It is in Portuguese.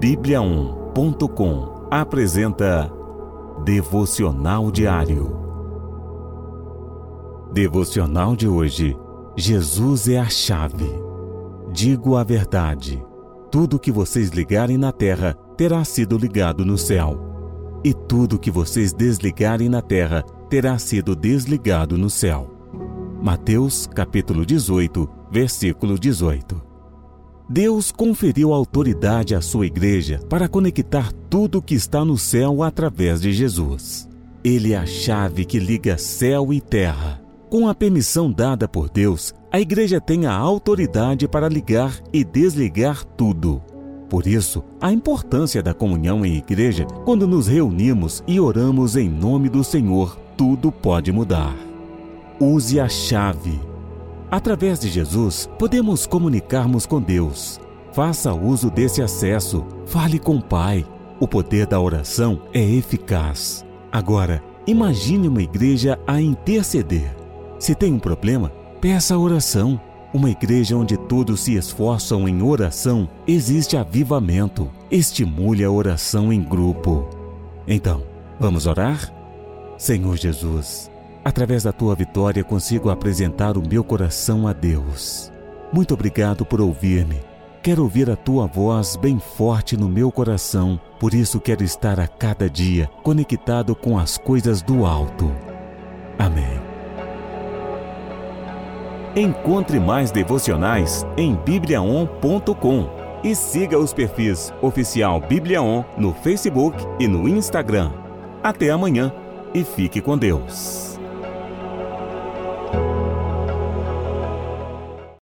Bíblia1.com apresenta Devocional Diário. Devocional de hoje. Jesus é a chave. Digo a verdade. Tudo que vocês ligarem na terra terá sido ligado no céu. E tudo que vocês desligarem na terra terá sido desligado no céu. Mateus capítulo 18, versículo 18. Deus conferiu autoridade à sua igreja para conectar tudo o que está no céu através de Jesus. Ele é a chave que liga céu e terra. Com a permissão dada por Deus, a igreja tem a autoridade para ligar e desligar tudo. Por isso, a importância da comunhão em igreja, quando nos reunimos e oramos em nome do Senhor, tudo pode mudar. Use a chave Através de Jesus, podemos comunicarmos com Deus. Faça uso desse acesso. Fale com o Pai. O poder da oração é eficaz. Agora, imagine uma igreja a interceder. Se tem um problema, peça oração. Uma igreja onde todos se esforçam em oração, existe avivamento. Estimule a oração em grupo. Então, vamos orar? Senhor Jesus, Através da tua vitória consigo apresentar o meu coração a Deus. Muito obrigado por ouvir-me. Quero ouvir a tua voz bem forte no meu coração, por isso quero estar a cada dia conectado com as coisas do alto. Amém. Encontre mais devocionais em bibliaon.com e siga os perfis oficial Bibliaon no Facebook e no Instagram. Até amanhã e fique com Deus.